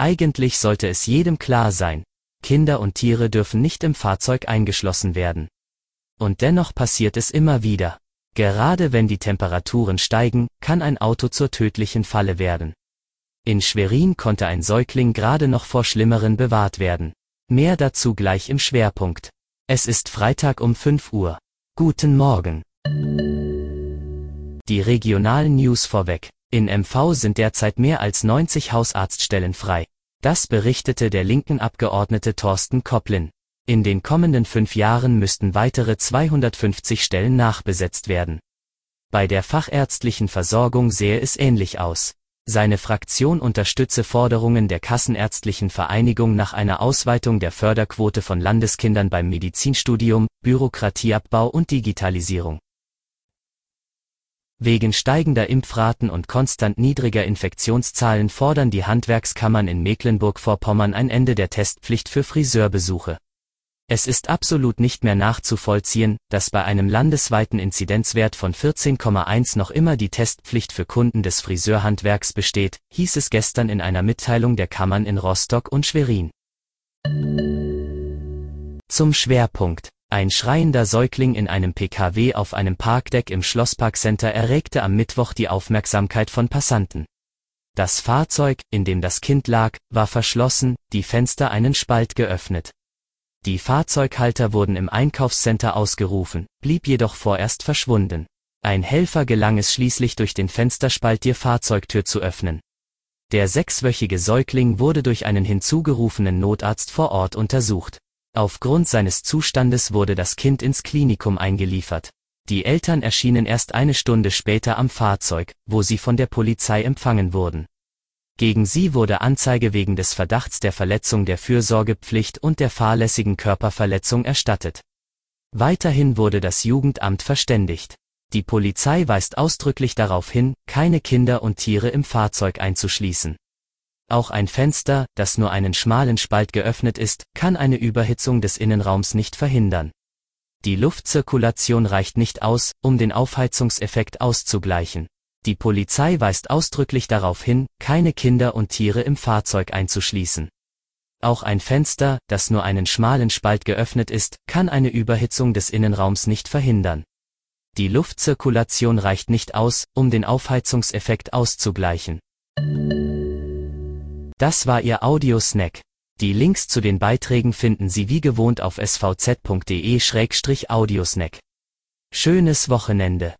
Eigentlich sollte es jedem klar sein, Kinder und Tiere dürfen nicht im Fahrzeug eingeschlossen werden. Und dennoch passiert es immer wieder. Gerade wenn die Temperaturen steigen, kann ein Auto zur tödlichen Falle werden. In Schwerin konnte ein Säugling gerade noch vor Schlimmeren bewahrt werden. Mehr dazu gleich im Schwerpunkt. Es ist Freitag um 5 Uhr. Guten Morgen. Die regionalen News vorweg. In MV sind derzeit mehr als 90 Hausarztstellen frei. Das berichtete der linken Abgeordnete Thorsten Kopplin. In den kommenden fünf Jahren müssten weitere 250 Stellen nachbesetzt werden. Bei der fachärztlichen Versorgung sehe es ähnlich aus. Seine Fraktion unterstütze Forderungen der Kassenärztlichen Vereinigung nach einer Ausweitung der Förderquote von Landeskindern beim Medizinstudium, Bürokratieabbau und Digitalisierung. Wegen steigender Impfraten und konstant niedriger Infektionszahlen fordern die Handwerkskammern in Mecklenburg-Vorpommern ein Ende der Testpflicht für Friseurbesuche. Es ist absolut nicht mehr nachzuvollziehen, dass bei einem landesweiten Inzidenzwert von 14,1 noch immer die Testpflicht für Kunden des Friseurhandwerks besteht, hieß es gestern in einer Mitteilung der Kammern in Rostock und Schwerin. Zum Schwerpunkt ein schreiender Säugling in einem PKW auf einem Parkdeck im Schlossparkcenter erregte am Mittwoch die Aufmerksamkeit von Passanten. Das Fahrzeug, in dem das Kind lag, war verschlossen, die Fenster einen Spalt geöffnet. Die Fahrzeughalter wurden im Einkaufscenter ausgerufen, blieb jedoch vorerst verschwunden. Ein Helfer gelang es schließlich durch den Fensterspalt die Fahrzeugtür zu öffnen. Der sechswöchige Säugling wurde durch einen hinzugerufenen Notarzt vor Ort untersucht. Aufgrund seines Zustandes wurde das Kind ins Klinikum eingeliefert. Die Eltern erschienen erst eine Stunde später am Fahrzeug, wo sie von der Polizei empfangen wurden. Gegen sie wurde Anzeige wegen des Verdachts der Verletzung der Fürsorgepflicht und der fahrlässigen Körperverletzung erstattet. Weiterhin wurde das Jugendamt verständigt. Die Polizei weist ausdrücklich darauf hin, keine Kinder und Tiere im Fahrzeug einzuschließen. Auch ein Fenster, das nur einen schmalen Spalt geöffnet ist, kann eine Überhitzung des Innenraums nicht verhindern. Die Luftzirkulation reicht nicht aus, um den Aufheizungseffekt auszugleichen. Die Polizei weist ausdrücklich darauf hin, keine Kinder und Tiere im Fahrzeug einzuschließen. Auch ein Fenster, das nur einen schmalen Spalt geöffnet ist, kann eine Überhitzung des Innenraums nicht verhindern. Die Luftzirkulation reicht nicht aus, um den Aufheizungseffekt auszugleichen. Das war Ihr Audiosnack. Die Links zu den Beiträgen finden Sie wie gewohnt auf svz.de-audiosnack. Schönes Wochenende.